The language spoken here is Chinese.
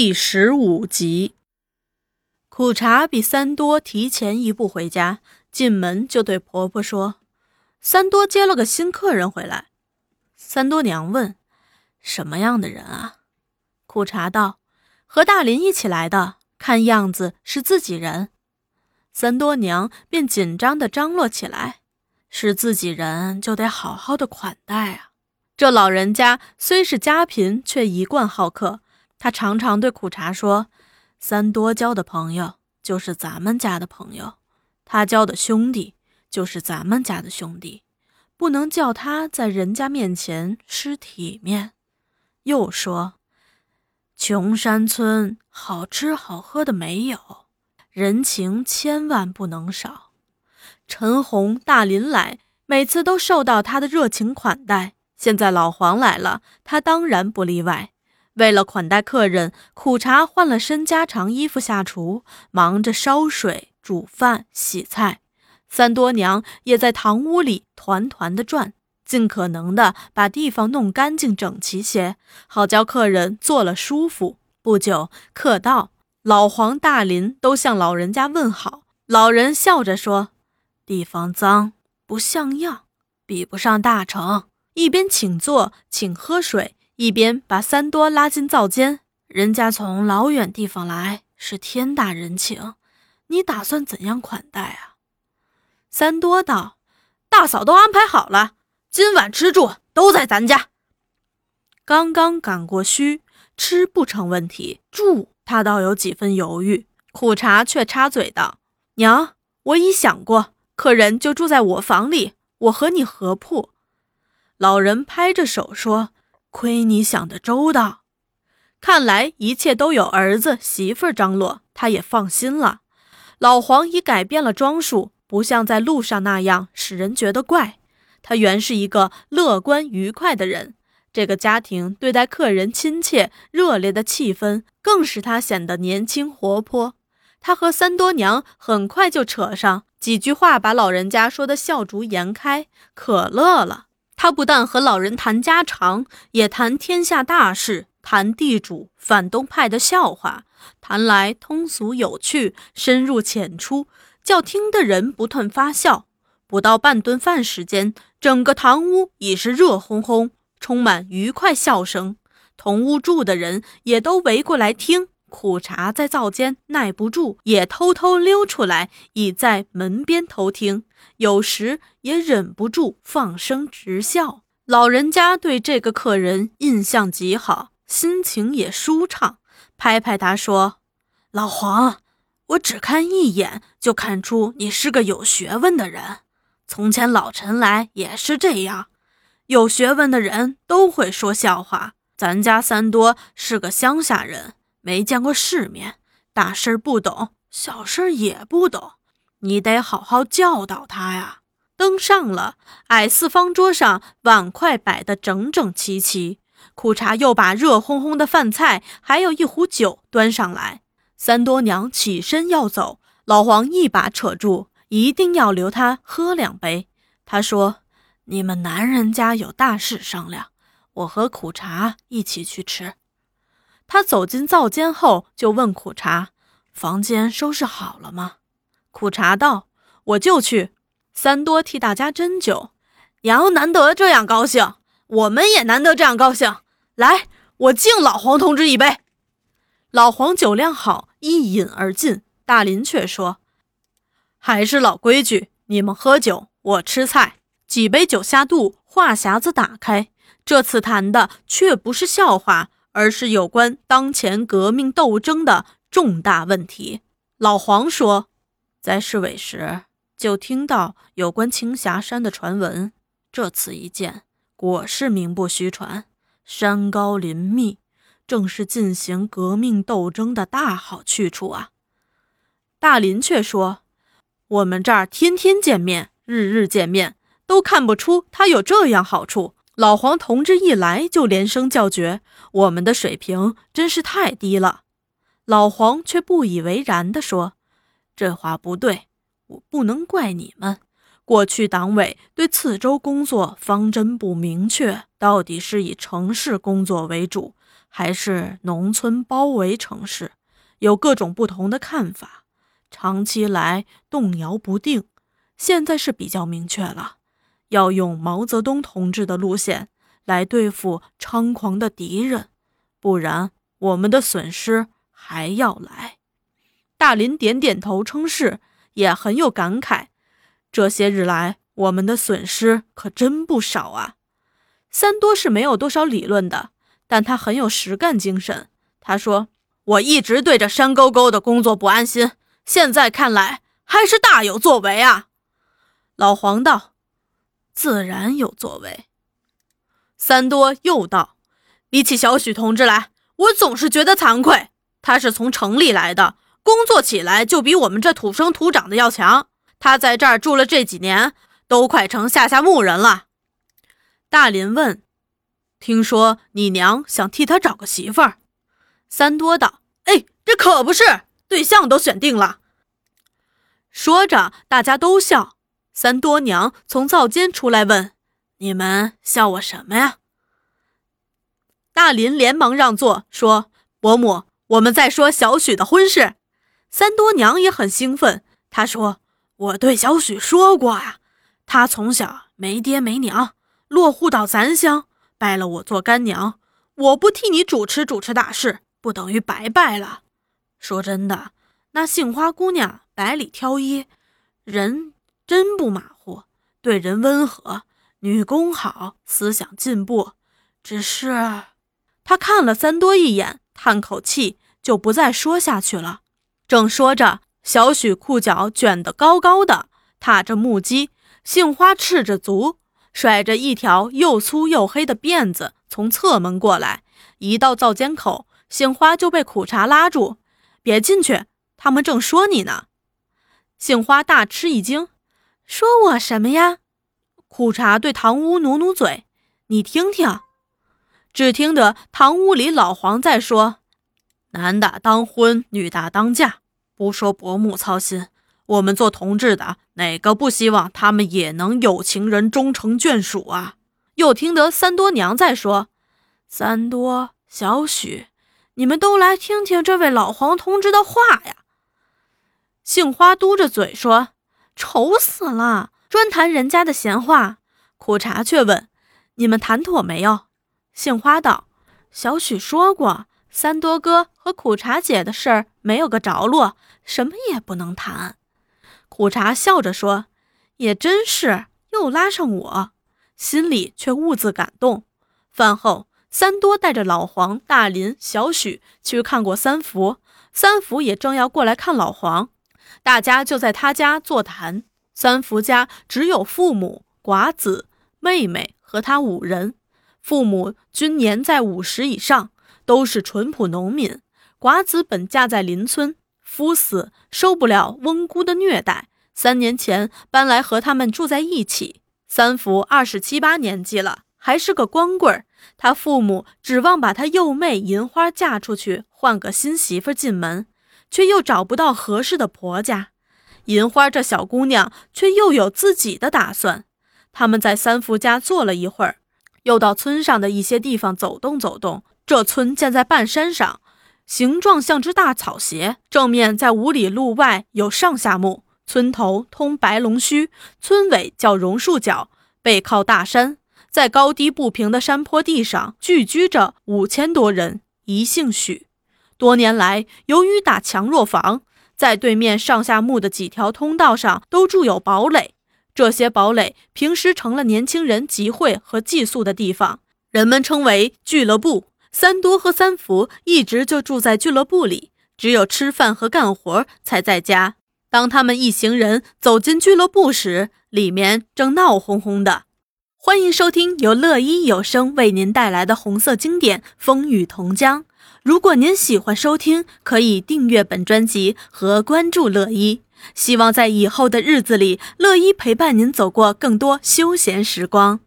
第十五集，苦茶比三多提前一步回家，进门就对婆婆说：“三多接了个新客人回来。”三多娘问：“什么样的人啊？”苦茶道：“和大林一起来的，看样子是自己人。”三多娘便紧张地张罗起来：“是自己人，就得好好的款待啊。”这老人家虽是家贫，却一贯好客。他常常对苦茶说：“三多交的朋友就是咱们家的朋友，他交的兄弟就是咱们家的兄弟，不能叫他在人家面前失体面。”又说：“穷山村好吃好喝的没有，人情千万不能少。陈红、大林来，每次都受到他的热情款待。”现在老黄来了，他当然不例外。为了款待客人，苦茶换了身家常衣服下厨，忙着烧水、煮饭、洗菜。三多娘也在堂屋里团团的转，尽可能的把地方弄干净整齐些，好叫客人坐了舒服。不久，客到，老黄、大林都向老人家问好。老人笑着说：“地方脏，不像样，比不上大成。”一边请坐，请喝水，一边把三多拉进灶间。人家从老远地方来，是天大人情，你打算怎样款待啊？三多道：“大嫂都安排好了，今晚吃住都在咱家。刚刚赶过虚，吃不成问题，住他倒有几分犹豫。苦茶却插嘴道：“娘，我已想过，客人就住在我房里，我和你合铺。”老人拍着手说：“亏你想得周到，看来一切都有儿子媳妇张罗，他也放心了。老黄已改变了装束，不像在路上那样使人觉得怪。他原是一个乐观愉快的人。这个家庭对待客人亲切热烈的气氛，更使他显得年轻活泼。他和三多娘很快就扯上几句话，把老人家说的笑逐颜开，可乐了。”他不但和老人谈家常，也谈天下大事，谈地主反动派的笑话，谈来通俗有趣，深入浅出，叫听的人不断发笑。不到半顿饭时间，整个堂屋已是热烘烘，充满愉快笑声。同屋住的人也都围过来听。苦茶在灶间耐不住，也偷偷溜出来，倚在门边偷听。有时也忍不住放声直笑。老人家对这个客人印象极好，心情也舒畅，拍拍他说：“老黄，我只看一眼就看出你是个有学问的人。从前老陈来也是这样，有学问的人都会说笑话。咱家三多是个乡下人。”没见过世面，大事不懂，小事也不懂，你得好好教导他呀。登上了，矮四方桌上碗筷摆得整整齐齐，苦茶又把热烘烘的饭菜，还有一壶酒端上来。三多娘起身要走，老黄一把扯住，一定要留他喝两杯。他说：“你们男人家有大事商量，我和苦茶一起去吃。”他走进灶间后，就问苦茶：“房间收拾好了吗？”苦茶道：“我就去。”三多替大家斟酒，杨难得这样高兴，我们也难得这样高兴。来，我敬老黄同志一杯。老黄酒量好，一饮而尽。大林却说：“还是老规矩，你们喝酒，我吃菜。”几杯酒下肚，话匣子打开，这次谈的却不是笑话。而是有关当前革命斗争的重大问题。老黄说，在市委时就听到有关青霞山的传闻，这次一见，果是名不虚传。山高林密，正是进行革命斗争的大好去处啊。大林却说，我们这儿天天见面，日日见面，都看不出他有这样好处。老黄同志一来就连声叫绝，我们的水平真是太低了。老黄却不以为然地说：“这话不对，我不能怪你们。过去党委对次州工作方针不明确，到底是以城市工作为主，还是农村包围城市，有各种不同的看法，长期来动摇不定。现在是比较明确了，要用毛泽东同志的路线来对付猖狂的敌人，不然我们的损失还要来。大林点点头称是，也很有感慨。这些日来，我们的损失可真不少啊。三多是没有多少理论的。但他很有实干精神。他说：“我一直对着山沟沟的工作不安心，现在看来还是大有作为啊。”老黄道：“自然有作为。”三多又道：“比起小许同志来，我总是觉得惭愧。他是从城里来的，工作起来就比我们这土生土长的要强。他在这儿住了这几年，都快成下下牧人了。”大林问。听说你娘想替他找个媳妇儿，三多道：“哎，这可不是，对象都选定了。”说着，大家都笑。三多娘从灶间出来问：“你们笑我什么呀？”大林连忙让座，说：“伯母，我们在说小许的婚事。”三多娘也很兴奋，她说：“我对小许说过呀，他从小没爹没娘，落户到咱乡。”拜了我做干娘，我不替你主持主持大事，不等于白拜了。说真的，那杏花姑娘百里挑一，人真不马虎，对人温和，女工好，思想进步。只是他看了三多一眼，叹口气，就不再说下去了。正说着，小许裤脚卷得高高的，踏着木屐，杏花赤着足。甩着一条又粗又黑的辫子从侧门过来，一到灶间口，杏花就被苦茶拉住：“别进去，他们正说你呢。”杏花大吃一惊：“说我什么呀？”苦茶对堂屋努努嘴：“你听听。”只听得堂屋里老黄在说：“男大当婚，女大当嫁，不说伯母操心。”我们做同志的，哪个不希望他们也能有情人终成眷属啊？又听得三多娘在说：“三多、小许，你们都来听听这位老黄同志的话呀。”杏花嘟着嘴说：“愁死了，专谈人家的闲话。”苦茶却问：“你们谈妥没有？”杏花道：“小许说过，三多哥和苦茶姐的事儿没有个着落，什么也不能谈。”苦茶笑着说：“也真是，又拉上我，心里却兀自感动。”饭后，三多带着老黄、大林、小许去看过三福，三福也正要过来看老黄，大家就在他家座谈。三福家只有父母、寡子、妹妹和他五人，父母均年在五十以上，都是淳朴农民。寡子本嫁在邻村。夫死，受不了翁姑的虐待，三年前搬来和他们住在一起。三福二十七八年纪了，还是个光棍儿。他父母指望把他幼妹银花嫁出去，换个新媳妇进门，却又找不到合适的婆家。银花这小姑娘却又有自己的打算。他们在三福家坐了一会儿，又到村上的一些地方走动走动。这村建在半山上。形状像只大草鞋，正面在五里路外有上下墓，村头通白龙须，村尾叫榕树角，背靠大山，在高低不平的山坡地上聚居着五千多人，一姓许。多年来，由于打强弱防，在对面上下墓的几条通道上都筑有堡垒，这些堡垒平时成了年轻人集会和寄宿的地方，人们称为俱乐部。三多和三福一直就住在俱乐部里，只有吃饭和干活才在家。当他们一行人走进俱乐部时，里面正闹哄哄的。欢迎收听由乐一有声为您带来的红色经典《风雨同江》。如果您喜欢收听，可以订阅本专辑和关注乐一。希望在以后的日子里，乐一陪伴您走过更多休闲时光。